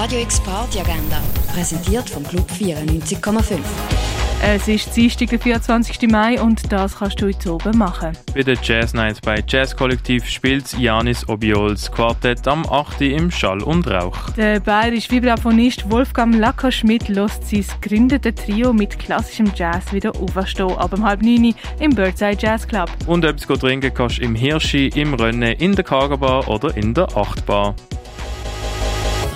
Radio X Party Agenda, präsentiert vom Club 94,5. Es ist Dienstag, der 24. Mai und das kannst du heute oben machen. Bei der Jazz Night bei Jazz Kollektiv spielt Janis Obiols Quartett am 8. im Schall und Rauch. Der bayerische Vibraphonist Wolfgang Lacker-Schmidt lässt sein gegründete Trio mit klassischem Jazz wieder auferstehen, ab um halb neun im Birdside Jazz Club. Und etwas trinken kannst du im Hirschi, im Rennen, in der Cargo oder in der Achtbar.